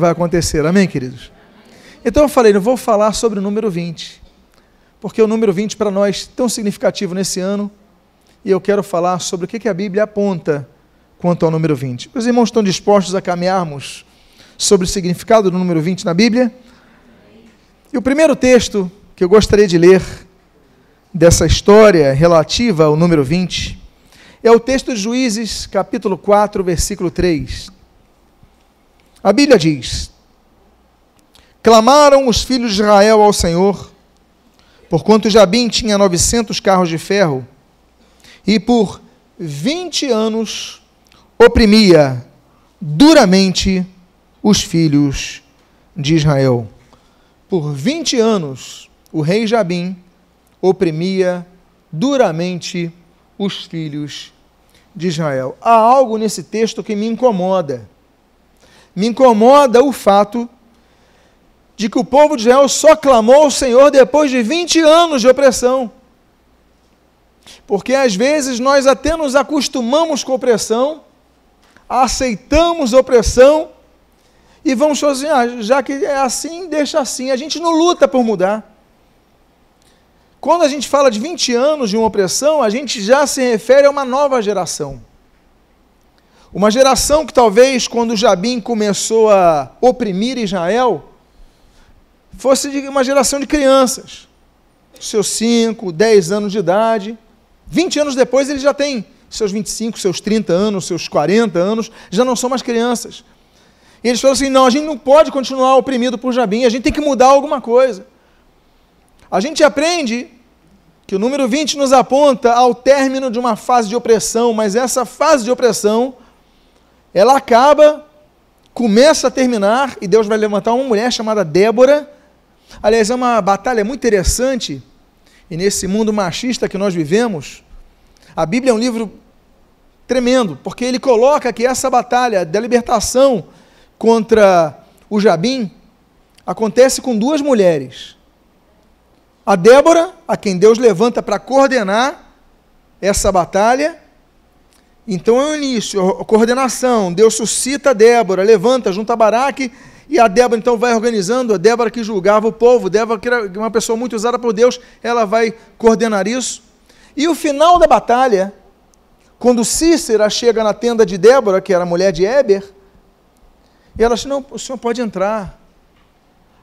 vai acontecer. Amém, queridos? Então eu falei, não vou falar sobre o número 20, porque o número 20 para nós é tão significativo nesse ano, e eu quero falar sobre o que a Bíblia aponta quanto ao número 20. Os irmãos estão dispostos a caminharmos sobre o significado do número 20 na Bíblia? E o primeiro texto que eu gostaria de ler dessa história relativa ao número 20 é o texto de Juízes, capítulo 4, versículo 3. A Bíblia diz: Clamaram os filhos de Israel ao Senhor, porquanto Jabim tinha 900 carros de ferro, e por 20 anos oprimia duramente os filhos de Israel. Por 20 anos, o rei Jabim oprimia duramente os filhos de Israel. Há algo nesse texto que me incomoda. Me incomoda o fato de que o povo de Israel só clamou ao Senhor depois de 20 anos de opressão. Porque às vezes nós até nos acostumamos com opressão, aceitamos opressão e vamos fazer, assim, ah, já que é assim, deixa assim. A gente não luta por mudar. Quando a gente fala de 20 anos de uma opressão, a gente já se refere a uma nova geração. Uma geração que talvez, quando Jabim começou a oprimir Israel, fosse uma geração de crianças, seus 5, 10 anos de idade. 20 anos depois, eles já têm seus 25, seus 30 anos, seus 40 anos, já não são mais crianças. E eles falam assim: não, a gente não pode continuar oprimido por Jabim, a gente tem que mudar alguma coisa. A gente aprende que o número 20 nos aponta ao término de uma fase de opressão, mas essa fase de opressão, ela acaba, começa a terminar, e Deus vai levantar uma mulher chamada Débora. Aliás, é uma batalha muito interessante, e nesse mundo machista que nós vivemos, a Bíblia é um livro tremendo, porque ele coloca que essa batalha da libertação contra o Jabim acontece com duas mulheres. A Débora, a quem Deus levanta para coordenar essa batalha. Então é o início, a coordenação. Deus suscita Débora, levanta, junta Baraque, e a Débora então vai organizando. A Débora que julgava o povo, Débora que era uma pessoa muito usada por Deus, ela vai coordenar isso. E o final da batalha, quando Cícera chega na tenda de Débora, que era a mulher de Éber, e ela disse: Não, o senhor pode entrar.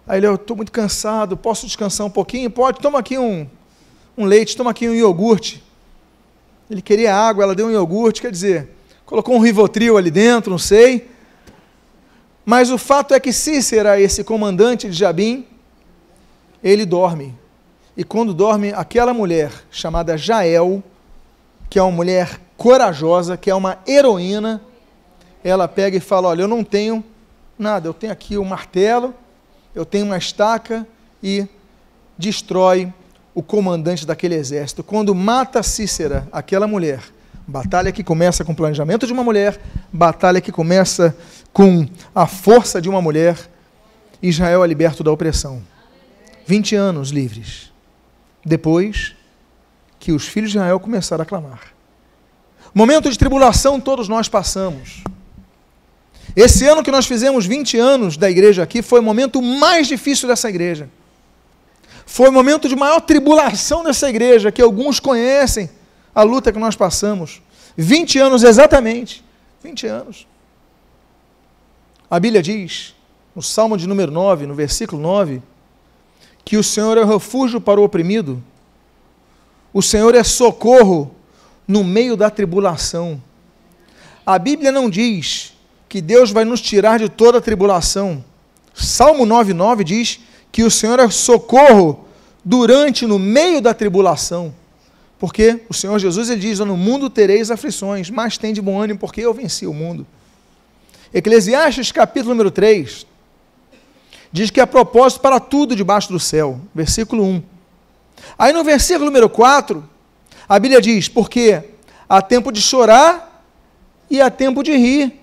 Aí ele, eu estou muito cansado, posso descansar um pouquinho? Pode, toma aqui um, um leite, toma aqui um iogurte. Ele queria água, ela deu um iogurte, quer dizer, colocou um rivotril ali dentro, não sei. Mas o fato é que Cícera, esse comandante de Jabim, ele dorme. E quando dorme, aquela mulher chamada Jael, que é uma mulher corajosa, que é uma heroína, ela pega e fala: Olha, eu não tenho Nada, eu tenho aqui um martelo, eu tenho uma estaca e destrói o comandante daquele exército. Quando mata Cícera, aquela mulher, batalha que começa com o planejamento de uma mulher, batalha que começa com a força de uma mulher, Israel é liberto da opressão. 20 anos livres. Depois que os filhos de Israel começaram a clamar. Momento de tribulação todos nós passamos. Esse ano que nós fizemos 20 anos da igreja aqui foi o momento mais difícil dessa igreja. Foi o momento de maior tribulação dessa igreja, que alguns conhecem a luta que nós passamos. 20 anos exatamente. 20 anos. A Bíblia diz, no Salmo de número 9, no versículo 9, que o Senhor é refúgio para o oprimido, o Senhor é socorro no meio da tribulação. A Bíblia não diz que Deus vai nos tirar de toda a tribulação. Salmo 9,9 diz que o Senhor é socorro durante, no meio da tribulação. Porque o Senhor Jesus ele diz: No mundo tereis aflições, mas tem de bom ânimo, porque eu venci o mundo. Eclesiastes, capítulo número 3, diz que há propósito para tudo debaixo do céu. Versículo 1. Aí no versículo número 4, a Bíblia diz: Porque há tempo de chorar e há tempo de rir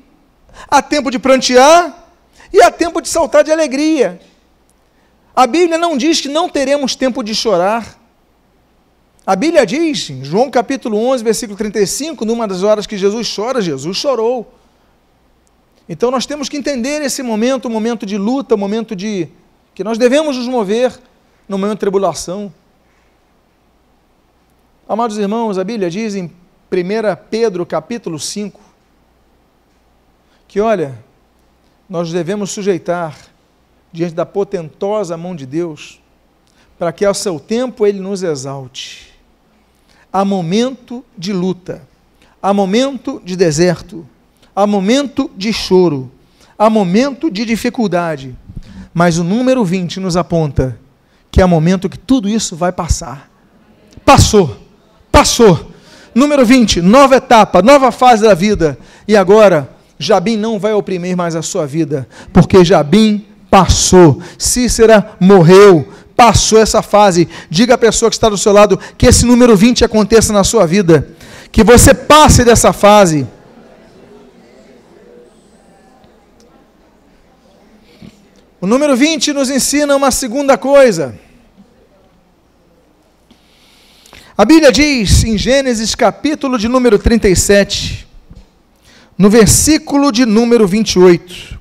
há tempo de prantear e há tempo de saltar de alegria. A Bíblia não diz que não teremos tempo de chorar. A Bíblia diz, em João capítulo 11, versículo 35, numa das horas que Jesus chora, Jesus chorou. Então nós temos que entender esse momento, um momento de luta, um momento de que nós devemos nos mover no momento de tribulação. Amados irmãos, a Bíblia diz em 1 Pedro capítulo 5 que olha, nós devemos sujeitar diante da potentosa mão de Deus, para que ao seu tempo ele nos exalte. Há momento de luta, há momento de deserto, há momento de choro, há momento de dificuldade, mas o número 20 nos aponta que há momento que tudo isso vai passar. Passou, passou. Número 20, nova etapa, nova fase da vida. E agora, Jabim não vai oprimir mais a sua vida, porque Jabim passou. Cícera morreu, passou essa fase. Diga à pessoa que está do seu lado que esse número 20 aconteça na sua vida. Que você passe dessa fase. O número 20 nos ensina uma segunda coisa. A Bíblia diz em Gênesis capítulo de número 37, no versículo de número 28.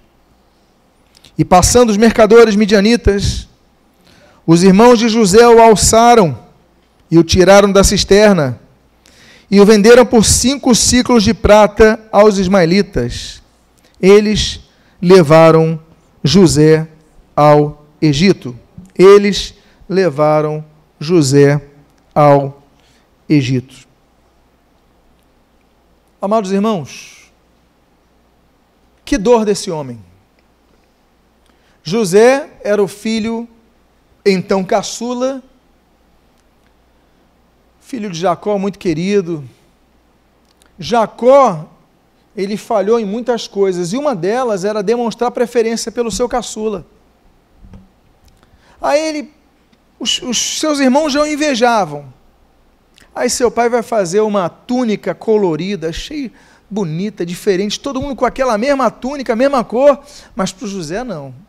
E passando os mercadores midianitas, os irmãos de José o alçaram e o tiraram da cisterna e o venderam por cinco ciclos de prata aos ismaelitas. Eles levaram José ao Egito. Eles levaram José ao Egito. Amados irmãos, que dor desse homem. José era o filho, então caçula, filho de Jacó, muito querido. Jacó, ele falhou em muitas coisas, e uma delas era demonstrar preferência pelo seu caçula. Aí ele, os, os seus irmãos já o invejavam. Aí seu pai vai fazer uma túnica colorida, cheia, bonita, diferente, todo mundo com aquela mesma túnica, mesma cor, mas para o José não.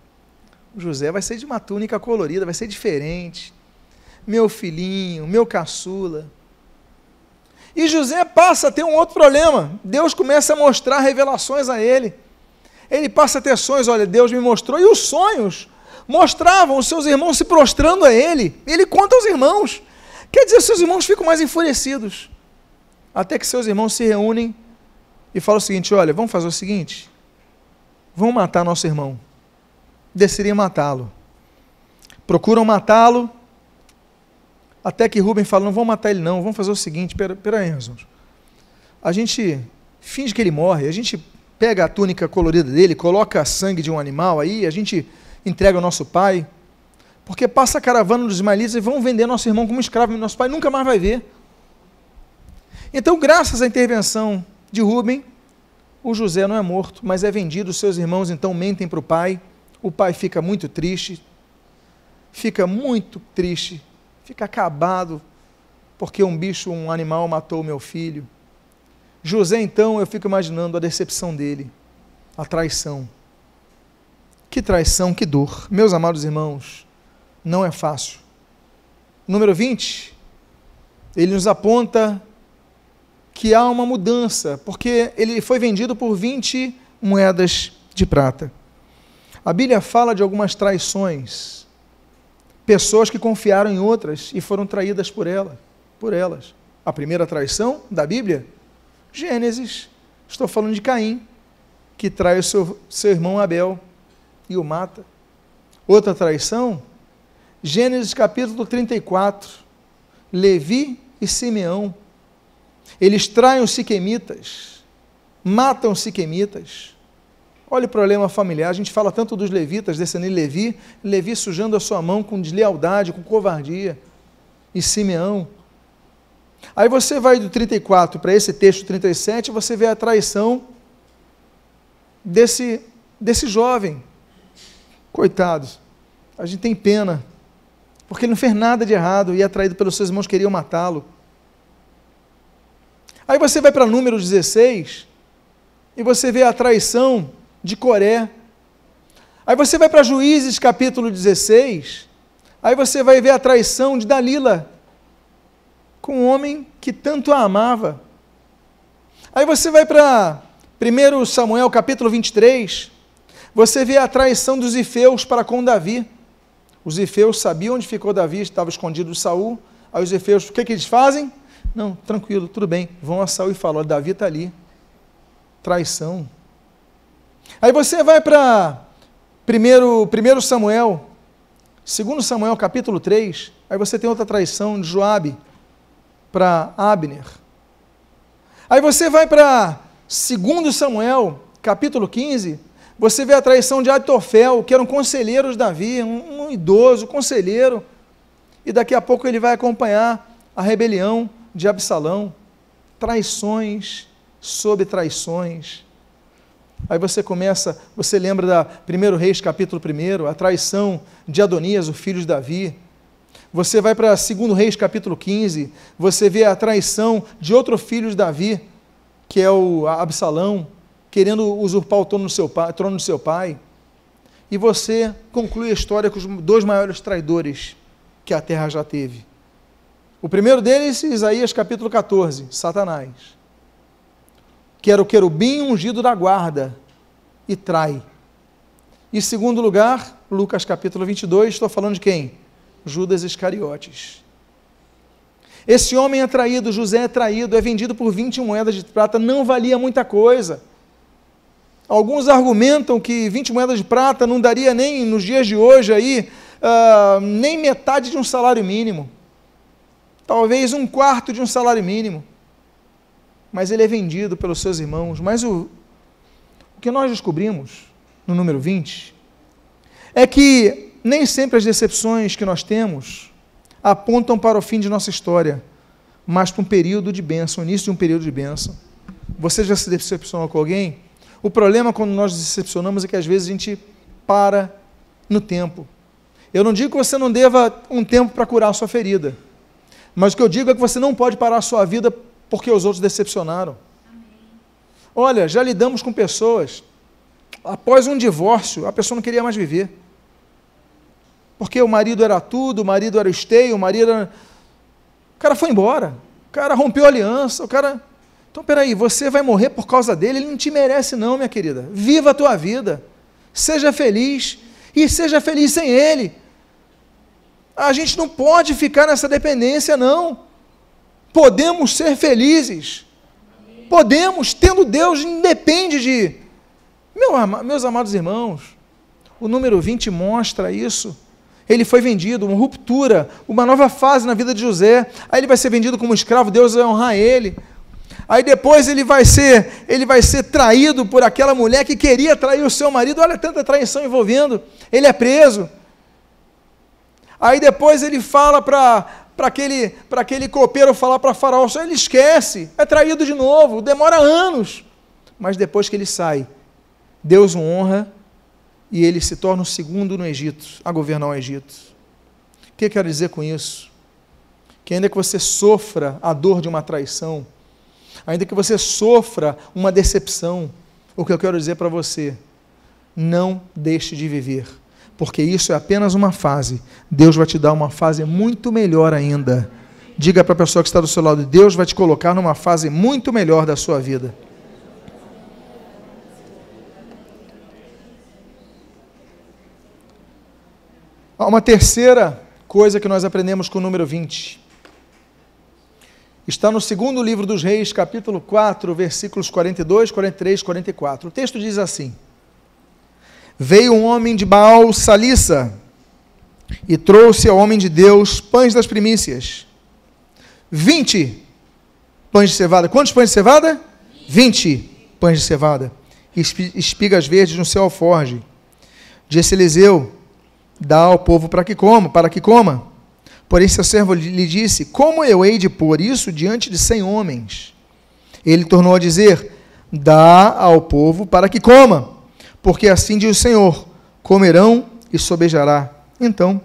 José vai ser de uma túnica colorida, vai ser diferente. Meu filhinho, meu caçula. E José passa a ter um outro problema. Deus começa a mostrar revelações a ele. Ele passa a ter sonhos, olha, Deus me mostrou. E os sonhos mostravam os seus irmãos se prostrando a ele. Ele conta aos irmãos. Quer dizer, seus irmãos ficam mais enfurecidos. Até que seus irmãos se reúnem e falam o seguinte: olha, vamos fazer o seguinte. Vamos matar nosso irmão decidem matá-lo. Procuram matá-lo, até que Rubem fala: não vamos matar ele, não, vamos fazer o seguinte: pera, pera aí, A gente finge que ele morre, a gente pega a túnica colorida dele, coloca sangue de um animal aí, a gente entrega ao nosso pai, porque passa a caravana dos ismaelitas e vão vender nosso irmão como escravo, e nosso pai nunca mais vai ver. Então, graças à intervenção de Rubem, o José não é morto, mas é vendido, seus irmãos então mentem para o pai o pai fica muito triste, fica muito triste, fica acabado, porque um bicho, um animal matou meu filho. José, então, eu fico imaginando a decepção dele, a traição. Que traição, que dor. Meus amados irmãos, não é fácil. Número 20, ele nos aponta que há uma mudança, porque ele foi vendido por 20 moedas de prata. A Bíblia fala de algumas traições, pessoas que confiaram em outras e foram traídas por ela, por elas. A primeira traição da Bíblia, Gênesis, estou falando de Caim, que trai o seu, seu irmão Abel e o mata. Outra traição, Gênesis capítulo 34, Levi e Simeão. Eles traem os siquemitas, matam os siquemitas. Olha o problema familiar. A gente fala tanto dos levitas, descendendo de Levi, Levi sujando a sua mão com deslealdade, com covardia. E Simeão. Aí você vai do 34 para esse texto 37, você vê a traição desse, desse jovem. Coitado. A gente tem pena. Porque ele não fez nada de errado e atraído pelos seus irmãos queriam matá-lo. Aí você vai para número 16 e você vê a traição de Coré. Aí você vai para Juízes capítulo 16, aí você vai ver a traição de Dalila com um homem que tanto a amava. Aí você vai para 1 Samuel capítulo 23, você vê a traição dos ifeus para com Davi. Os ifeus sabiam onde ficou Davi, estava escondido Saul. Aí os ifeus, o que, que eles fazem? Não, tranquilo, tudo bem. Vão a Saul e falam: Davi está ali. Traição. Aí você vai para 1 Samuel, 2 Samuel capítulo 3, aí você tem outra traição de Joabe para Abner. Aí você vai para 2 Samuel, capítulo 15, você vê a traição de Atofel, que eram conselheiros de Davi, um, um idoso, conselheiro, e daqui a pouco ele vai acompanhar a rebelião de Absalão, traições sobre traições. Aí você começa, você lembra da 1 Reis capítulo 1, a traição de Adonias, o filho de Davi. Você vai para 2 Reis capítulo 15, você vê a traição de outro filho de Davi, que é o Absalão, querendo usurpar o trono do seu pai. Trono do seu pai. E você conclui a história com os dois maiores traidores que a terra já teve. O primeiro deles, Isaías capítulo 14, Satanás, que era o querubim ungido da guarda e trai. E segundo lugar, Lucas capítulo 22, estou falando de quem? Judas Iscariotes. Esse homem é traído, José é traído, é vendido por 20 moedas de prata, não valia muita coisa. Alguns argumentam que 20 moedas de prata não daria nem, nos dias de hoje, aí, uh, nem metade de um salário mínimo. Talvez um quarto de um salário mínimo. Mas ele é vendido pelos seus irmãos. Mas o, o que nós descobrimos no número 20 é que nem sempre as decepções que nós temos apontam para o fim de nossa história, mas para um período de bênção, o início de um período de bênção. Você já se decepcionou com alguém? O problema quando nós nos decepcionamos é que às vezes a gente para no tempo. Eu não digo que você não deva um tempo para curar a sua ferida, mas o que eu digo é que você não pode parar a sua vida porque os outros decepcionaram. Olha, já lidamos com pessoas, após um divórcio, a pessoa não queria mais viver. Porque o marido era tudo, o marido era o esteio, o marido era... O cara foi embora, o cara rompeu a aliança, o cara então, peraí, você vai morrer por causa dele? Ele não te merece, não, minha querida. Viva a tua vida. Seja feliz. E seja feliz sem ele. A gente não pode ficar nessa dependência, não. Podemos ser felizes. Podemos, tendo Deus, independe de. Meu, meus amados irmãos, o número 20 mostra isso. Ele foi vendido, uma ruptura, uma nova fase na vida de José. Aí ele vai ser vendido como escravo, Deus vai honrar ele. Aí depois ele vai ser, ele vai ser traído por aquela mulher que queria trair o seu marido. Olha tanta traição envolvendo. Ele é preso. Aí depois ele fala para para aquele, aquele copeiro falar para Faraó, ele esquece, é traído de novo, demora anos. Mas depois que ele sai, Deus o honra e ele se torna o segundo no Egito, a governar o Egito. O que eu quero dizer com isso? Que ainda que você sofra a dor de uma traição, ainda que você sofra uma decepção, o que eu quero dizer para você, não deixe de viver, porque isso é apenas uma fase. Deus vai te dar uma fase muito melhor ainda. Diga para a pessoa que está do seu lado: Deus vai te colocar numa fase muito melhor da sua vida. Uma terceira coisa que nós aprendemos com o número 20 está no segundo livro dos Reis, capítulo 4, versículos 42, 43, 44. O texto diz assim: Veio um homem de Baal Salissa e trouxe ao homem de Deus pães das primícias. Vinte pães de cevada. Quantos pães de cevada? Vinte pães de cevada. Espigas verdes no seu alforge. Disse Eliseu: Dá ao povo para que coma, para que coma. Porém, seu servo lhe disse: Como eu hei de pôr isso diante de cem homens? Ele tornou a dizer: Dá ao povo para que coma, porque assim diz o Senhor: comerão e sobejará. Então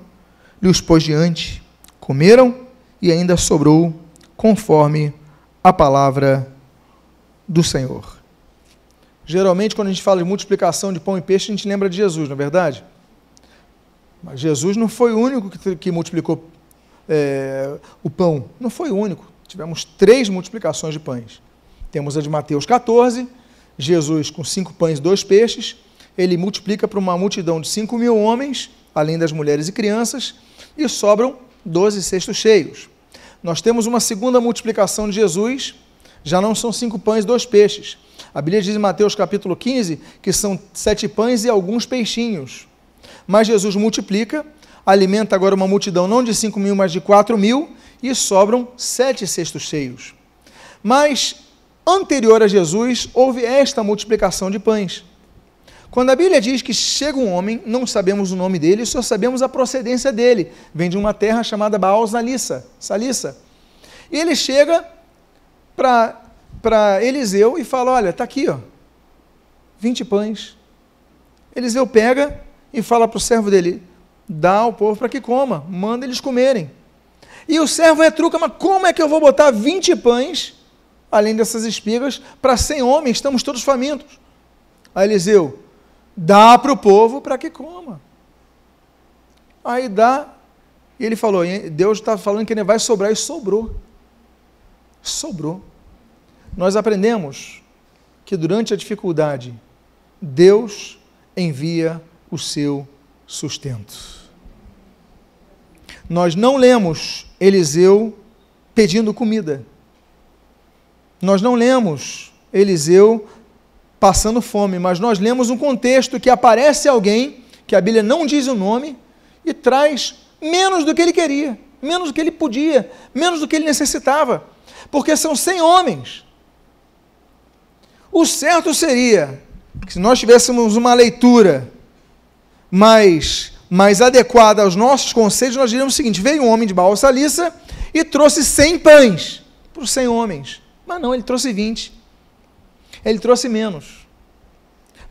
lhe os pôs diante, comeram e ainda sobrou, conforme a palavra do Senhor. Geralmente, quando a gente fala de multiplicação de pão e peixe, a gente lembra de Jesus, não é verdade? Mas Jesus não foi o único que, que multiplicou é, o pão. Não foi o único. Tivemos três multiplicações de pães. Temos a de Mateus 14, Jesus com cinco pães e dois peixes, ele multiplica para uma multidão de cinco mil homens, além das mulheres e crianças, e sobram doze cestos cheios. Nós temos uma segunda multiplicação de Jesus, já não são cinco pães e dois peixes. A Bíblia diz em Mateus capítulo 15 que são sete pães e alguns peixinhos. Mas Jesus multiplica, alimenta agora uma multidão não de cinco mil, mas de quatro mil, e sobram sete cestos cheios. Mas, anterior a Jesus, houve esta multiplicação de pães. Quando a Bíblia diz que chega um homem, não sabemos o nome dele, só sabemos a procedência dele. Vem de uma terra chamada Baal Salissa. Salissa. E ele chega para Eliseu e fala: Olha, está aqui, ó, 20 pães. Eliseu pega e fala para o servo dele: Dá ao povo para que coma, manda eles comerem. E o servo retruca: Mas como é que eu vou botar 20 pães, além dessas espigas, para 100 homens? Estamos todos famintos. Aí Eliseu: Dá para o povo para que coma. Aí dá, e ele falou: Deus está falando que ele vai sobrar, e sobrou. Sobrou. Nós aprendemos que durante a dificuldade, Deus envia o seu sustento. Nós não lemos Eliseu pedindo comida. Nós não lemos Eliseu passando fome, mas nós lemos um contexto que aparece alguém, que a Bíblia não diz o nome, e traz menos do que ele queria, menos do que ele podia, menos do que ele necessitava, porque são 100 homens. O certo seria que se nós tivéssemos uma leitura mais, mais adequada aos nossos conceitos, nós diríamos o seguinte: veio um homem de Baal Salissa e trouxe 100 pães para os 100 homens. Mas não, ele trouxe 20. Ele trouxe menos.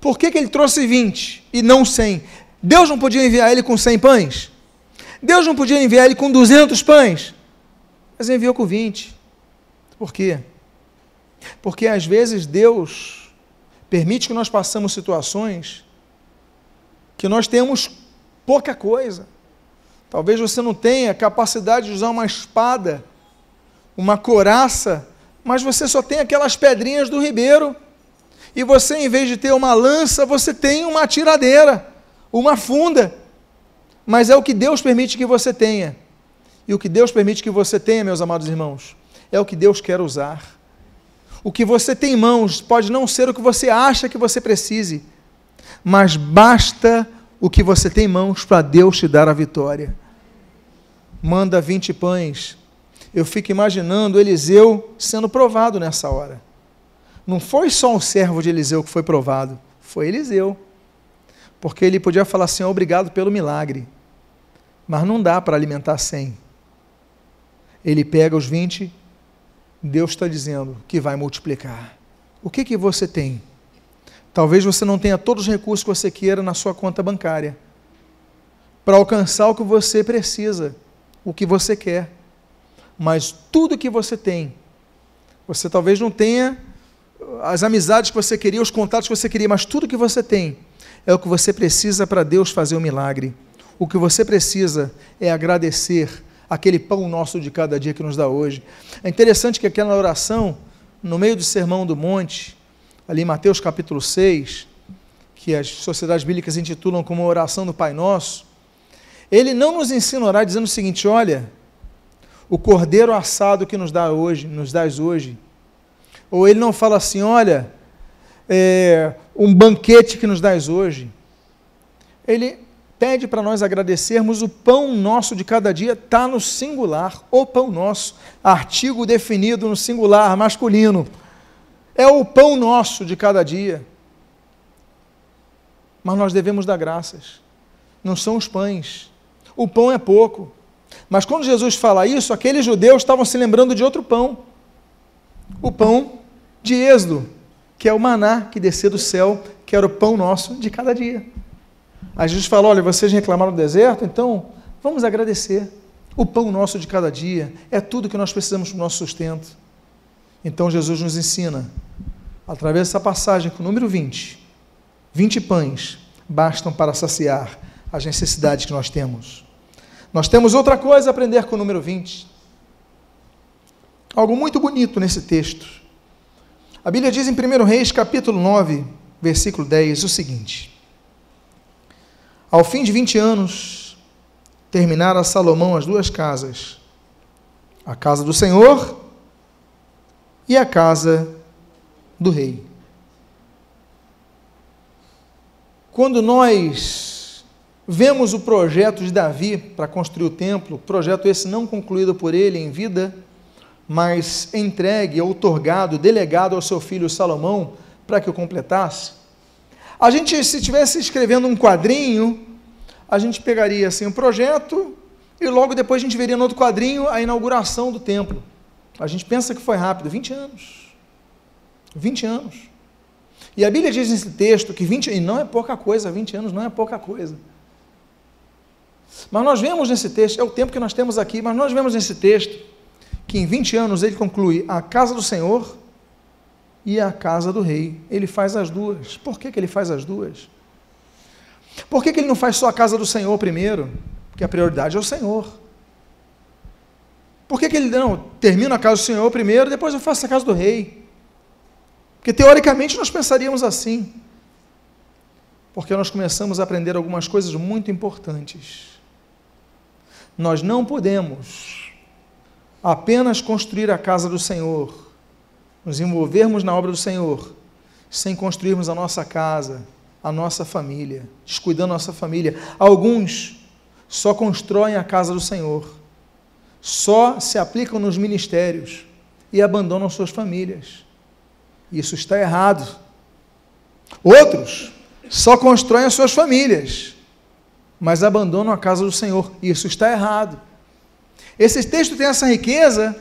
Por que, que ele trouxe 20 e não 100? Deus não podia enviar ele com 100 pães? Deus não podia enviar ele com 200 pães? Mas enviou com 20. Por quê? Porque às vezes Deus permite que nós passemos situações que nós temos pouca coisa. Talvez você não tenha capacidade de usar uma espada, uma coraça, mas você só tem aquelas pedrinhas do ribeiro. E você, em vez de ter uma lança, você tem uma tiradeira, uma funda. Mas é o que Deus permite que você tenha. E o que Deus permite que você tenha, meus amados irmãos, é o que Deus quer usar. O que você tem em mãos pode não ser o que você acha que você precise, mas basta o que você tem em mãos para Deus te dar a vitória. Manda 20 pães. Eu fico imaginando Eliseu sendo provado nessa hora. Não foi só um servo de Eliseu que foi provado, foi Eliseu. Porque ele podia falar assim: obrigado pelo milagre. Mas não dá para alimentar 100. Ele pega os 20, Deus está dizendo que vai multiplicar. O que, que você tem? Talvez você não tenha todos os recursos que você queira na sua conta bancária para alcançar o que você precisa, o que você quer. Mas tudo que você tem, você talvez não tenha as amizades que você queria, os contatos que você queria, mas tudo que você tem é o que você precisa para Deus fazer o milagre. O que você precisa é agradecer aquele pão nosso de cada dia que nos dá hoje. É interessante que aquela oração, no meio do Sermão do Monte, ali em Mateus capítulo 6, que as sociedades bíblicas intitulam como oração do Pai Nosso, ele não nos ensina a orar dizendo o seguinte: olha, o cordeiro assado que nos dá hoje, nos dás hoje. Ou ele não fala assim, olha, é, um banquete que nos dás hoje. Ele pede para nós agradecermos o pão nosso de cada dia, está no singular, o pão nosso, artigo definido no singular, masculino é o pão nosso de cada dia. Mas nós devemos dar graças. Não são os pães. O pão é pouco. Mas quando Jesus fala isso, aqueles judeus estavam se lembrando de outro pão. O pão de Êxodo, que é o maná que descia do céu, que era o pão nosso de cada dia. Aí Jesus fala: olha, vocês reclamaram do deserto, então vamos agradecer. O pão nosso de cada dia é tudo que nós precisamos para o nosso sustento. Então Jesus nos ensina, através dessa passagem com o número 20, 20 pães bastam para saciar as necessidades que nós temos. Nós temos outra coisa a aprender com o número 20. Algo muito bonito nesse texto. A Bíblia diz em 1 Reis, capítulo 9, versículo 10, o seguinte: Ao fim de 20 anos, terminara Salomão as duas casas, a casa do Senhor e a casa do rei. Quando nós vemos o projeto de Davi para construir o templo, projeto esse não concluído por ele em vida, mas entregue, outorgado, delegado ao seu filho Salomão para que o completasse. A gente, se estivesse escrevendo um quadrinho, a gente pegaria assim um projeto e logo depois a gente veria no outro quadrinho a inauguração do templo. A gente pensa que foi rápido, 20 anos. 20 anos. E a Bíblia diz nesse texto que 20, e não é pouca coisa, 20 anos não é pouca coisa. Mas nós vemos nesse texto, é o tempo que nós temos aqui, mas nós vemos nesse texto que em 20 anos ele conclui a casa do Senhor e a casa do rei. Ele faz as duas. Por que, que ele faz as duas? Por que, que ele não faz só a casa do Senhor primeiro? Porque a prioridade é o Senhor. Por que, que ele não termina a casa do Senhor primeiro, depois eu faço a casa do rei? Porque teoricamente nós pensaríamos assim. Porque nós começamos a aprender algumas coisas muito importantes. Nós não podemos apenas construir a casa do Senhor, nos envolvermos na obra do Senhor, sem construirmos a nossa casa, a nossa família, descuidando a nossa família. Alguns só constroem a casa do Senhor, só se aplicam nos ministérios e abandonam suas famílias. Isso está errado. Outros só constroem as suas famílias, mas abandonam a casa do Senhor. Isso está errado. Esse texto tem essa riqueza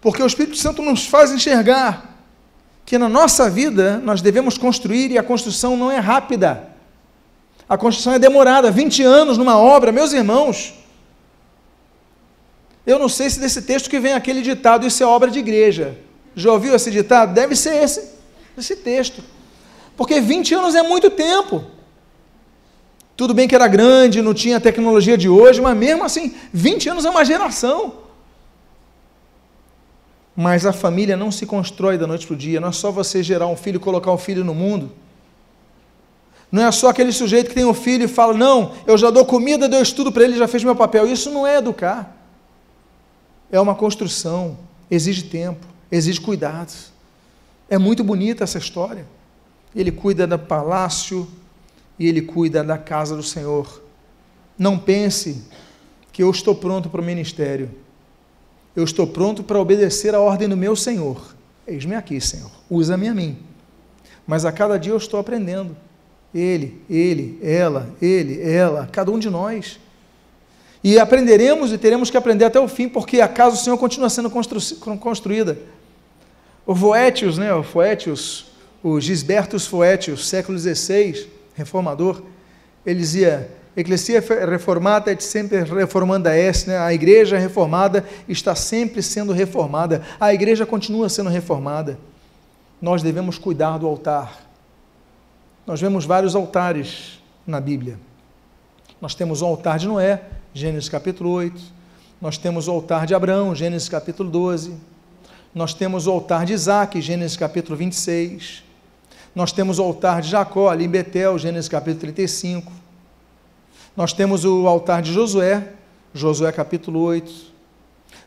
porque o Espírito Santo nos faz enxergar que na nossa vida nós devemos construir e a construção não é rápida. A construção é demorada, 20 anos numa obra, meus irmãos. Eu não sei se desse texto que vem aquele ditado, isso é obra de igreja. Já ouviu esse ditado? Deve ser esse, esse texto. Porque 20 anos é muito tempo. Tudo bem que era grande, não tinha a tecnologia de hoje, mas mesmo assim, 20 anos é uma geração. Mas a família não se constrói da noite para o dia, não é só você gerar um filho, colocar um filho no mundo. Não é só aquele sujeito que tem um filho e fala: Não, eu já dou comida, dou estudo para ele, já fez meu papel. Isso não é educar. É uma construção, exige tempo, exige cuidado. É muito bonita essa história. Ele cuida do palácio, e Ele cuida da casa do Senhor. Não pense que eu estou pronto para o ministério. Eu estou pronto para obedecer a ordem do meu Senhor. Eis-me aqui, Senhor. Usa-me a mim. Mas a cada dia eu estou aprendendo. Ele, ele, ela, ele, ela, cada um de nós. E aprenderemos e teremos que aprender até o fim, porque a casa do Senhor continua sendo constru construída. O Foetius, né, o Foetius, o Gisbertus Foetius, século XVI, reformador, ele dizia: Ecclesia reformata et sempre reformanda est, né? a igreja reformada está sempre sendo reformada, a igreja continua sendo reformada. Nós devemos cuidar do altar. Nós vemos vários altares na Bíblia. Nós temos o altar de Noé, Gênesis capítulo 8. Nós temos o altar de Abraão, Gênesis capítulo 12. Nós temos o altar de Isaac, Gênesis capítulo 26. Nós temos o altar de Jacó, ali em Betel, Gênesis capítulo 35. Nós temos o altar de Josué, Josué capítulo 8.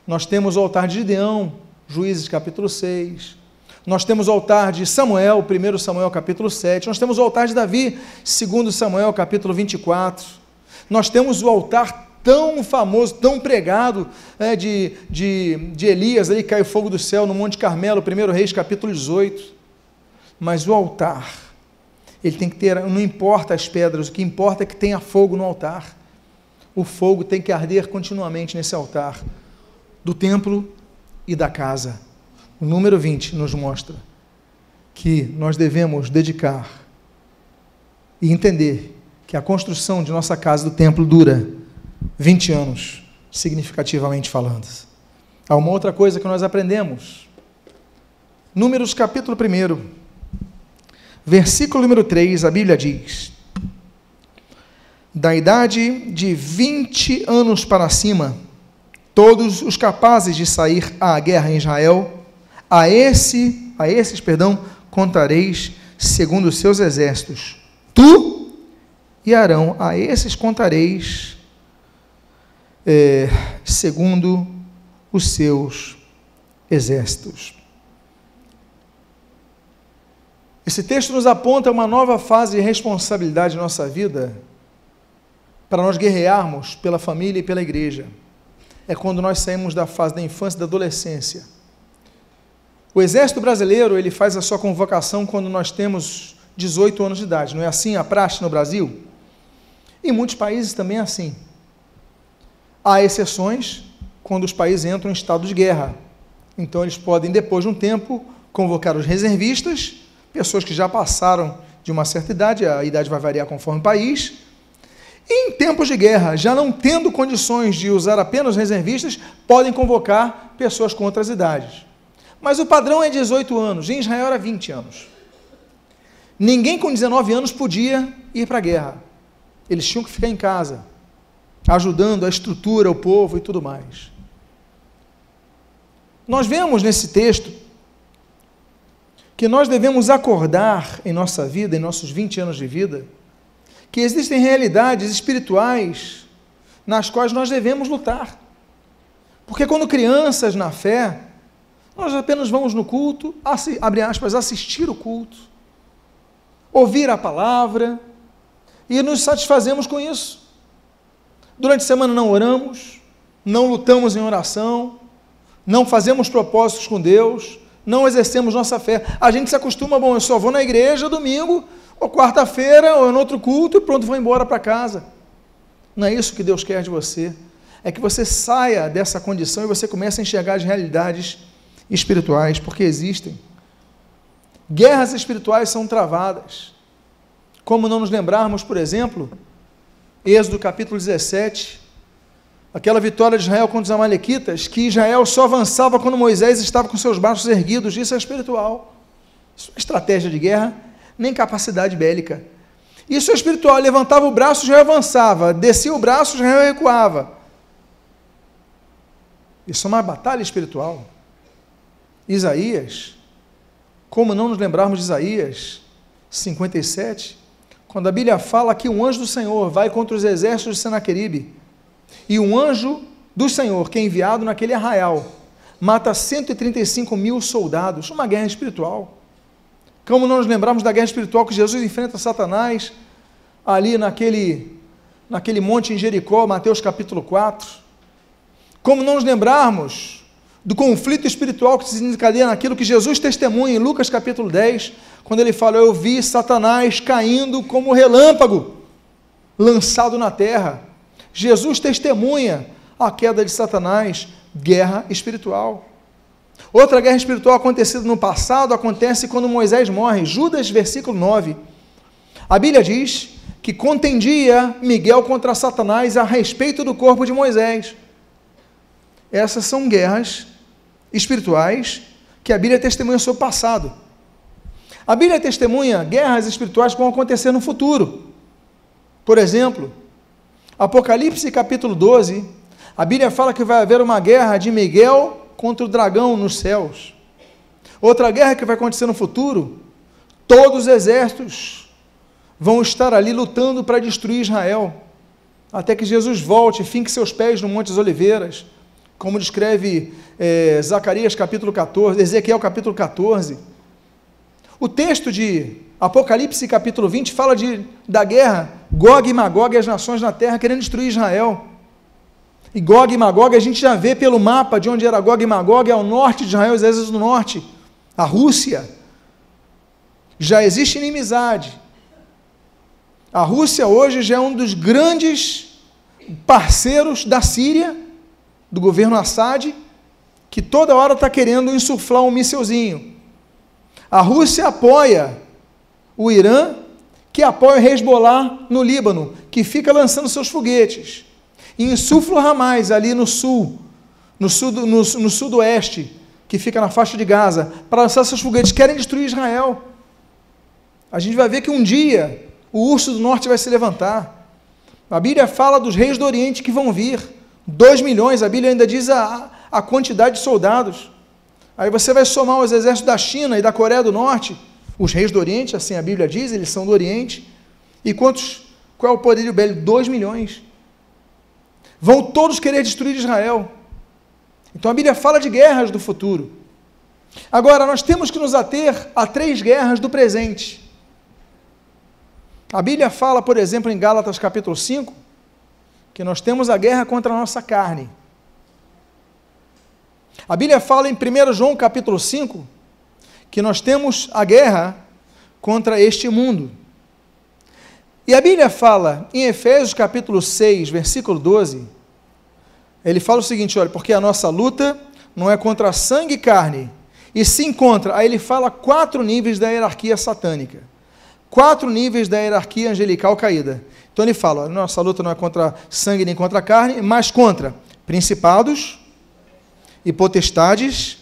Nós temos o altar de Gideão, Juízes capítulo 6. Nós temos o altar de Samuel, 1 Samuel capítulo 7. Nós temos o altar de Davi, 2 Samuel capítulo 24. Nós temos o altar tão famoso, tão pregado é, de, de, de Elias, ali cai o fogo do céu no Monte Carmelo, 1 Reis capítulo 18. Mas o altar, ele tem que ter, não importa as pedras, o que importa é que tenha fogo no altar. O fogo tem que arder continuamente nesse altar do templo e da casa. O número 20 nos mostra que nós devemos dedicar e entender que a construção de nossa casa do templo dura 20 anos, significativamente falando. Há uma outra coisa que nós aprendemos. Números capítulo 1. Versículo número 3, a Bíblia diz: Da idade de 20 anos para cima, todos os capazes de sair à guerra em Israel, a esse a esses, perdão, contareis segundo os seus exércitos. Tu e Arão, a esses contareis é, segundo os seus exércitos. Esse texto nos aponta uma nova fase de responsabilidade em nossa vida para nós guerrearmos pela família e pela igreja. É quando nós saímos da fase da infância e da adolescência. O exército brasileiro, ele faz a sua convocação quando nós temos 18 anos de idade. Não é assim a praxe no Brasil? Em muitos países também é assim. Há exceções quando os países entram em estado de guerra. Então eles podem, depois de um tempo, convocar os reservistas pessoas que já passaram de uma certa idade, a idade vai variar conforme o país. E em tempos de guerra, já não tendo condições de usar apenas reservistas, podem convocar pessoas com outras idades. Mas o padrão é 18 anos, em Israel era 20 anos. Ninguém com 19 anos podia ir para a guerra. Eles tinham que ficar em casa, ajudando a estrutura, o povo e tudo mais. Nós vemos nesse texto que nós devemos acordar em nossa vida, em nossos 20 anos de vida, que existem realidades espirituais nas quais nós devemos lutar. Porque quando crianças na fé, nós apenas vamos no culto, abre aspas, assistir o culto, ouvir a palavra e nos satisfazemos com isso. Durante a semana não oramos, não lutamos em oração, não fazemos propósitos com Deus, não exercemos nossa fé. A gente se acostuma, bom, eu só vou na igreja domingo, ou quarta-feira, ou em outro culto, e pronto, vou embora para casa. Não é isso que Deus quer de você. É que você saia dessa condição e você comece a enxergar as realidades espirituais, porque existem. Guerras espirituais são travadas. Como não nos lembrarmos, por exemplo, Êxodo capítulo 17, aquela vitória de Israel contra os Amalequitas, que Israel só avançava quando Moisés estava com seus braços erguidos, isso é espiritual. Isso é estratégia de guerra, nem capacidade bélica. Isso é espiritual, levantava o braço, Israel avançava, descia o braço, Israel recuava. Isso é uma batalha espiritual. Isaías, como não nos lembrarmos de Isaías 57, quando a Bíblia fala que um anjo do Senhor vai contra os exércitos de Senaqueribe, e um anjo do Senhor, que é enviado naquele arraial, mata 135 mil soldados, uma guerra espiritual. Como não nos lembramos da guerra espiritual que Jesus enfrenta Satanás ali naquele, naquele monte em Jericó, Mateus capítulo 4. Como não nos lembrarmos do conflito espiritual que se desencadeia naquilo que Jesus testemunha em Lucas capítulo 10, quando ele fala: Eu vi Satanás caindo como relâmpago, lançado na terra. Jesus testemunha a queda de Satanás, guerra espiritual. Outra guerra espiritual acontecida no passado acontece quando Moisés morre. Judas, versículo 9. A Bíblia diz que contendia Miguel contra Satanás a respeito do corpo de Moisés. Essas são guerras espirituais que a Bíblia testemunha sobre o passado. A Bíblia testemunha guerras espirituais que vão acontecer no futuro. Por exemplo, Apocalipse capítulo 12, a Bíblia fala que vai haver uma guerra de Miguel contra o dragão nos céus. Outra guerra que vai acontecer no futuro, todos os exércitos vão estar ali lutando para destruir Israel, até que Jesus volte e finque seus pés no Monte das Oliveiras, como descreve é, Zacarias capítulo 14, Ezequiel capítulo 14. O texto de Apocalipse capítulo 20 fala de, da guerra, Gog e Magog e as nações na terra querendo destruir Israel. E Gog e Magog a gente já vê pelo mapa de onde era Gog e Magog, é ao norte de Israel, às vezes no norte, a Rússia. Já existe inimizade. A Rússia hoje já é um dos grandes parceiros da Síria, do governo Assad, que toda hora está querendo insuflar um mísselzinho. A Rússia apoia o Irã, que apoia o Hezbollah no Líbano, que fica lançando seus foguetes. E insufla Hamas ali no sul, no, sul no, no sudoeste, que fica na faixa de Gaza, para lançar seus foguetes. Querem destruir Israel. A gente vai ver que um dia o urso do norte vai se levantar. A Bíblia fala dos reis do Oriente que vão vir. Dois milhões, a Bíblia ainda diz a, a quantidade de soldados. Aí você vai somar os exércitos da China e da Coreia do Norte, os reis do Oriente, assim a Bíblia diz, eles são do Oriente. E quantos? Qual é o poderio bélico? 2 milhões. Vão todos querer destruir Israel. Então a Bíblia fala de guerras do futuro. Agora, nós temos que nos ater a três guerras do presente. A Bíblia fala, por exemplo, em Gálatas capítulo 5, que nós temos a guerra contra a nossa carne. A Bíblia fala em 1 João capítulo 5 que nós temos a guerra contra este mundo. E a Bíblia fala em Efésios capítulo 6, versículo 12, ele fala o seguinte, olha, porque a nossa luta não é contra sangue e carne, e sim contra, aí ele fala quatro níveis da hierarquia satânica, quatro níveis da hierarquia angelical caída. Então ele fala, nossa luta não é contra sangue nem contra carne, mas contra principados e potestades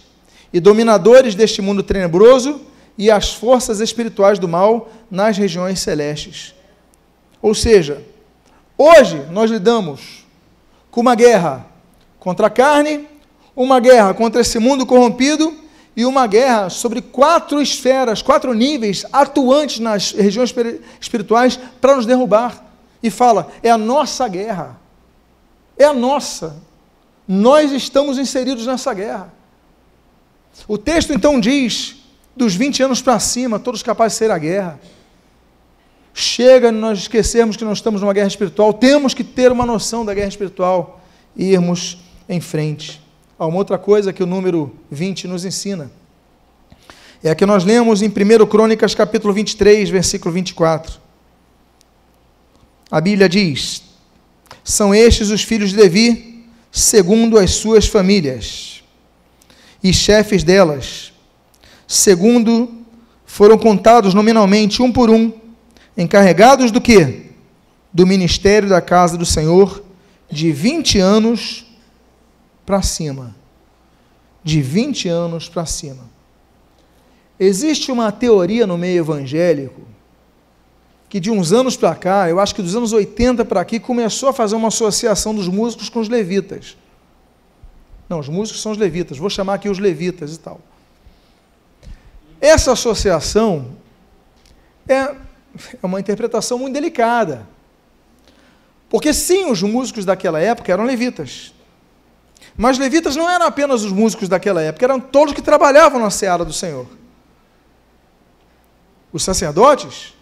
e dominadores deste mundo tenebroso e as forças espirituais do mal nas regiões celestes. Ou seja, hoje nós lidamos com uma guerra contra a carne, uma guerra contra esse mundo corrompido e uma guerra sobre quatro esferas, quatro níveis atuantes nas regiões espirituais para nos derrubar. E fala: é a nossa guerra. É a nossa. Nós estamos inseridos nessa guerra. O texto então diz: dos 20 anos para cima, todos capazes de ser a guerra. Chega nós esquecermos que nós estamos numa guerra espiritual, temos que ter uma noção da guerra espiritual e irmos em frente. Há uma outra coisa que o número 20 nos ensina. É a que nós lemos em 1 Crônicas, capítulo 23, versículo 24. A Bíblia diz: São estes os filhos de Levi, segundo as suas famílias, e chefes delas, segundo foram contados nominalmente um por um encarregados do que? Do ministério da casa do Senhor, de 20 anos para cima. De 20 anos para cima. Existe uma teoria no meio evangélico que de uns anos para cá, eu acho que dos anos 80 para aqui, começou a fazer uma associação dos músicos com os levitas. Não, os músicos são os levitas, vou chamar aqui os levitas e tal. Essa associação é é uma interpretação muito delicada. Porque sim, os músicos daquela época eram levitas. Mas levitas não eram apenas os músicos daquela época, eram todos que trabalhavam na seara do Senhor. Os sacerdotes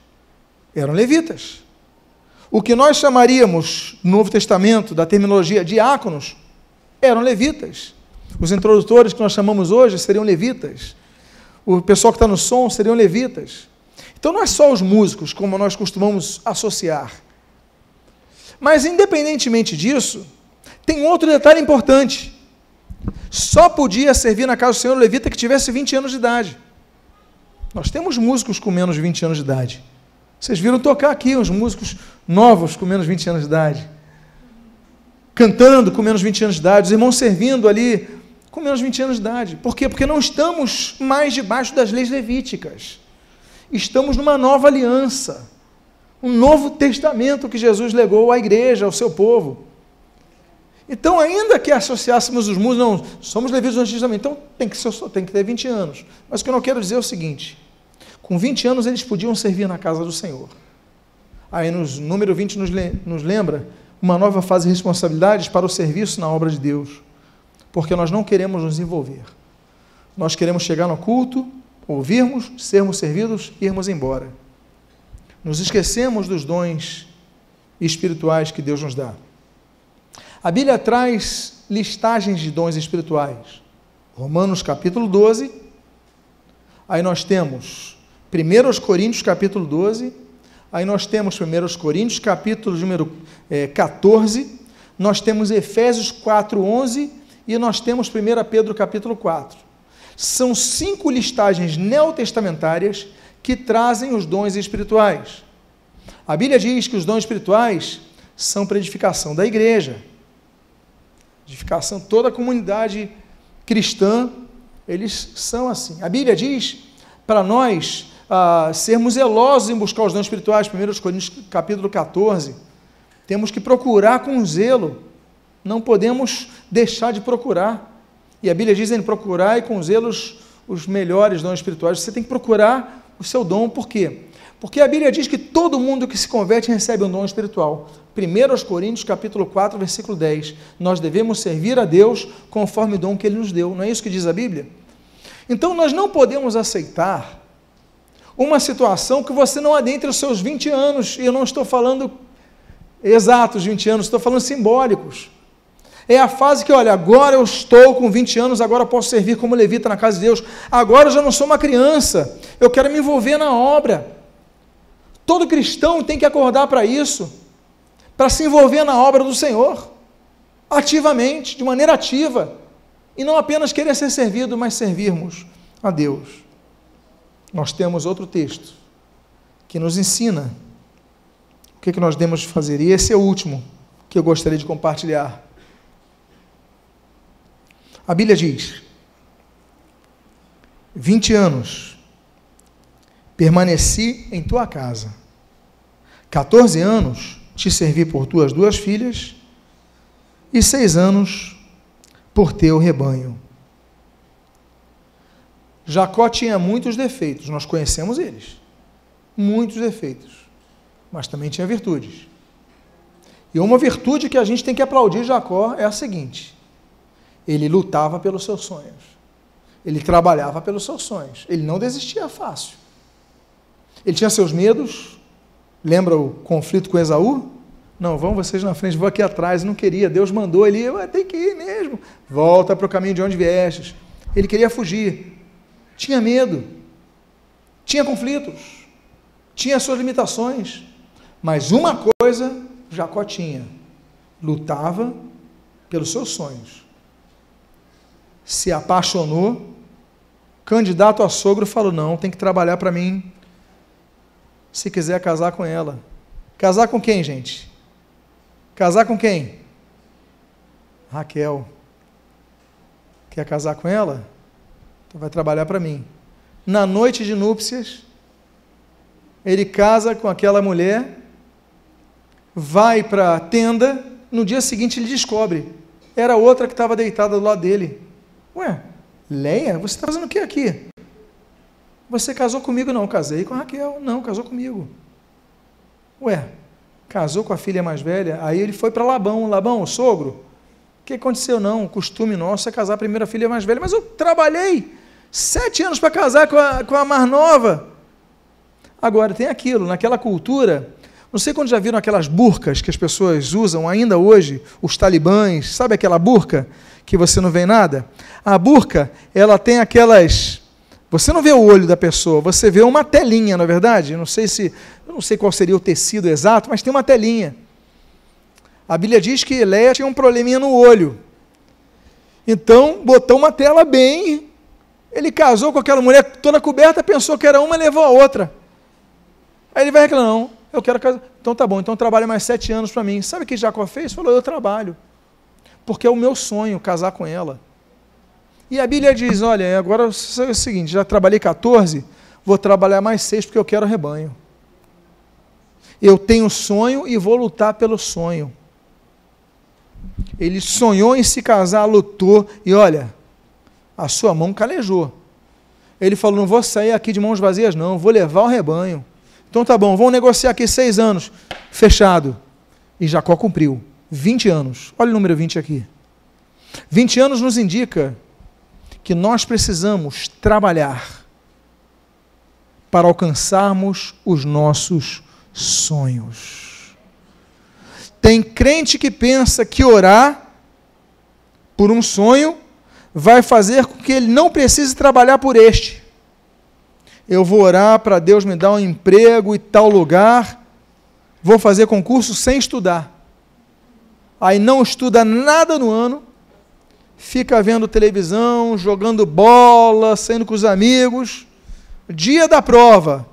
eram levitas. O que nós chamaríamos no Novo Testamento da terminologia diáconos eram levitas. Os introdutores que nós chamamos hoje seriam levitas. O pessoal que está no som seriam levitas. Então não é só os músicos, como nós costumamos associar. Mas, independentemente disso, tem outro detalhe importante. Só podia servir na casa do Senhor levita que tivesse 20 anos de idade. Nós temos músicos com menos de 20 anos de idade. Vocês viram tocar aqui os músicos novos com menos de 20 anos de idade. Cantando com menos de 20 anos de idade, os irmãos servindo ali com menos de 20 anos de idade. Por quê? Porque não estamos mais debaixo das leis levíticas estamos numa nova aliança, um novo testamento que Jesus legou à igreja, ao seu povo. Então, ainda que associássemos os músicos, não, somos levidos no Antigo Testamento, então tem que, ser, tem que ter 20 anos. Mas o que eu não quero dizer é o seguinte: com 20 anos eles podiam servir na casa do Senhor. Aí, no número 20, nos, lembra uma nova fase de responsabilidades para o serviço na obra de Deus, porque nós não queremos nos envolver. Nós queremos chegar no culto, ouvirmos, sermos servidos e irmos embora. Nos esquecemos dos dons espirituais que Deus nos dá. A Bíblia traz listagens de dons espirituais. Romanos capítulo 12. Aí nós temos 1 Coríntios capítulo 12. Aí nós temos 1 Coríntios capítulo número é, 14. Nós temos Efésios 4, 11. E nós temos 1 Pedro capítulo 4 são cinco listagens neotestamentárias que trazem os dons espirituais. A Bíblia diz que os dons espirituais são para edificação da igreja, edificação toda a comunidade cristã, eles são assim. A Bíblia diz para nós ah, sermos zelosos em buscar os dons espirituais, 1 Coríntios capítulo 14, temos que procurar com zelo, não podemos deixar de procurar. E a Bíblia diz em procurar com zelos os melhores dons espirituais. Você tem que procurar o seu dom, por quê? Porque a Bíblia diz que todo mundo que se converte recebe um dom espiritual. 1 Coríntios capítulo 4, versículo 10. Nós devemos servir a Deus conforme o dom que Ele nos deu. Não é isso que diz a Bíblia? Então nós não podemos aceitar uma situação que você não adentre os seus 20 anos, e eu não estou falando exatos 20 anos, estou falando simbólicos. É a fase que, olha, agora eu estou com 20 anos, agora eu posso servir como levita na casa de Deus. Agora eu já não sou uma criança, eu quero me envolver na obra. Todo cristão tem que acordar para isso, para se envolver na obra do Senhor, ativamente, de maneira ativa, e não apenas querer ser servido, mas servirmos a Deus. Nós temos outro texto que nos ensina o que, é que nós devemos fazer, e esse é o último que eu gostaria de compartilhar. A Bíblia diz: 20 anos permaneci em tua casa, 14 anos te servi por tuas duas filhas, e seis anos por teu rebanho. Jacó tinha muitos defeitos, nós conhecemos eles. Muitos defeitos. Mas também tinha virtudes. E uma virtude que a gente tem que aplaudir Jacó é a seguinte: ele lutava pelos seus sonhos. Ele trabalhava pelos seus sonhos. Ele não desistia fácil. Ele tinha seus medos. Lembra o conflito com Esaú? Não, vão vocês na frente, vou aqui atrás. Não queria. Deus mandou ele, tem que ir mesmo. Volta para o caminho de onde viestes. Ele queria fugir. Tinha medo. Tinha conflitos. Tinha suas limitações. Mas uma coisa Jacó tinha: lutava pelos seus sonhos se apaixonou, candidato a sogro falou: não, tem que trabalhar para mim, se quiser casar com ela. Casar com quem, gente? Casar com quem? Raquel. Quer casar com ela? Então vai trabalhar para mim. Na noite de núpcias, ele casa com aquela mulher, vai para a tenda, no dia seguinte ele descobre, era outra que estava deitada do lado dele. Ué, Leia, você está fazendo o que aqui? Você casou comigo? Não, casei com a Raquel. Não, casou comigo. Ué, casou com a filha mais velha? Aí ele foi para Labão. Labão, sogro, o que aconteceu? Não, o costume nosso é casar a primeira filha mais velha. Mas eu trabalhei sete anos para casar com a, com a mais nova. Agora, tem aquilo, naquela cultura, não sei quando já viram aquelas burcas que as pessoas usam ainda hoje, os talibãs, sabe aquela burca? que você não vê nada? A burca, ela tem aquelas. Você não vê o olho da pessoa, você vê uma telinha, na é verdade. Não sei se, eu não sei qual seria o tecido exato, mas tem uma telinha. A Bíblia diz que Leia tinha um probleminha no olho. Então, botou uma tela bem. Ele casou com aquela mulher toda coberta, pensou que era uma levou a outra. Aí ele vai reclamar, não, eu quero casar. Então tá bom, então trabalha mais sete anos para mim. Sabe o que Jacó fez? Falou, eu trabalho porque é o meu sonho casar com ela. E a Bíblia diz: olha, agora é o seguinte, já trabalhei 14, vou trabalhar mais seis porque eu quero rebanho. Eu tenho sonho e vou lutar pelo sonho. Ele sonhou em se casar, lutou, e olha, a sua mão calejou. Ele falou: não vou sair aqui de mãos vazias, não, vou levar o rebanho. Então tá bom, vamos negociar aqui seis anos. Fechado. E Jacó cumpriu. 20 anos. Olha o número 20 aqui. 20 anos nos indica que nós precisamos trabalhar para alcançarmos os nossos sonhos. Tem crente que pensa que orar por um sonho vai fazer com que ele não precise trabalhar por este. Eu vou orar para Deus me dar um emprego e tal lugar, vou fazer concurso sem estudar aí não estuda nada no ano, fica vendo televisão, jogando bola, saindo com os amigos. Dia da prova,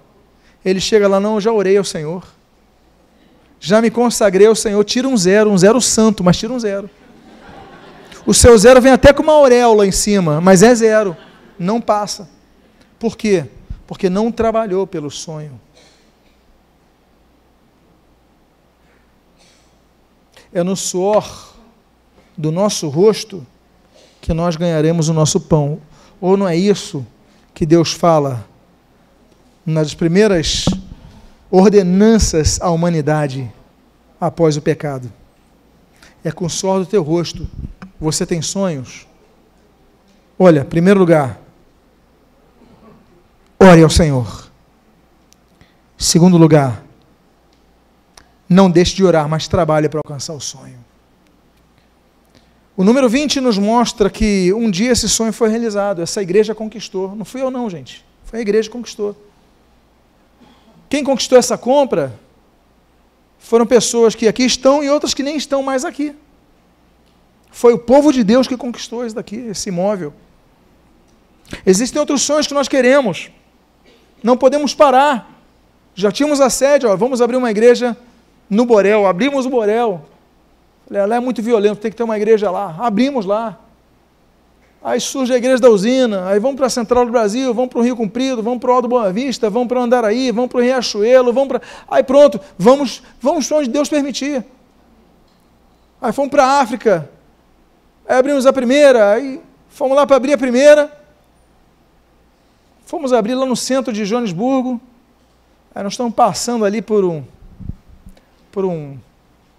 ele chega lá, não, já orei ao Senhor. Já me consagrei ao Senhor, tira um zero, um zero santo, mas tira um zero. O seu zero vem até com uma auréola em cima, mas é zero, não passa. Por quê? Porque não trabalhou pelo sonho. é no suor do nosso rosto que nós ganharemos o nosso pão. Ou não é isso que Deus fala nas primeiras ordenanças à humanidade após o pecado? É com o suor do teu rosto. Você tem sonhos? Olha, primeiro lugar, ore ao Senhor. Segundo lugar, não deixe de orar, mas trabalhe para alcançar o sonho. O número 20 nos mostra que um dia esse sonho foi realizado, essa igreja conquistou. Não fui eu, não, gente. Foi a igreja que conquistou. Quem conquistou essa compra foram pessoas que aqui estão e outras que nem estão mais aqui. Foi o povo de Deus que conquistou esse daqui, esse imóvel. Existem outros sonhos que nós queremos. Não podemos parar. Já tínhamos a sede, ó, vamos abrir uma igreja no Borel. Abrimos o Borel. Ela é muito violento, tem que ter uma igreja lá. Abrimos lá. Aí surge a igreja da usina, aí vamos para a Central do Brasil, vamos para o Rio Comprido, vamos para o Alto Boa Vista, vamos para Andaraí, vamos para o Riachuelo, vamos para. Aí pronto, vamos, vamos para onde Deus permitir. Aí fomos para a África, aí abrimos a primeira, aí fomos lá para abrir a primeira. Fomos abrir lá no centro de Joanesburgo. Aí nós estamos passando ali por um, por um,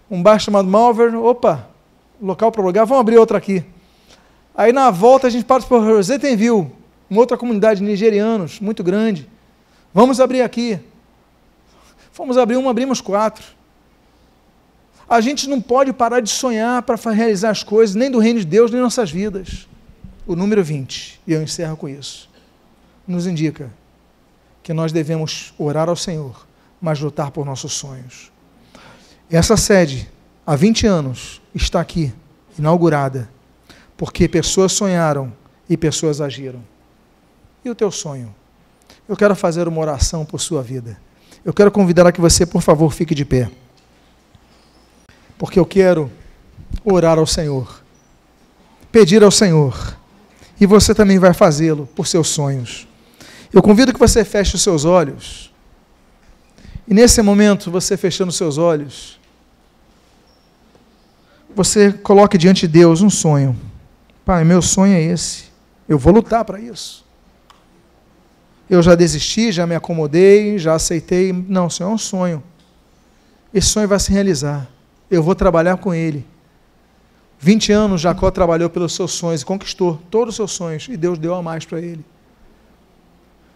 um bar chamado Malvern. Opa, local para lugar, vamos abrir outra aqui. Aí na volta a gente passa por Rosetenville, uma outra comunidade de nigerianos, muito grande. Vamos abrir aqui. Fomos abrir uma, abrimos quatro. A gente não pode parar de sonhar para realizar as coisas, nem do reino de Deus, nem nossas vidas. O número 20, e eu encerro com isso, nos indica que nós devemos orar ao Senhor, mas lutar por nossos sonhos. Essa sede, há 20 anos, está aqui, inaugurada porque pessoas sonharam e pessoas agiram. E o teu sonho? Eu quero fazer uma oração por sua vida. Eu quero convidar a que você, por favor, fique de pé. Porque eu quero orar ao Senhor, pedir ao Senhor, e você também vai fazê-lo por seus sonhos. Eu convido que você feche os seus olhos. E nesse momento, você fechando os seus olhos, você coloque diante de Deus um sonho. Pai, meu sonho é esse. Eu vou lutar para isso. Eu já desisti, já me acomodei, já aceitei. Não, Senhor, é um sonho. Esse sonho vai se realizar. Eu vou trabalhar com ele. 20 anos Jacó trabalhou pelos seus sonhos e conquistou todos os seus sonhos. E Deus deu a mais para ele.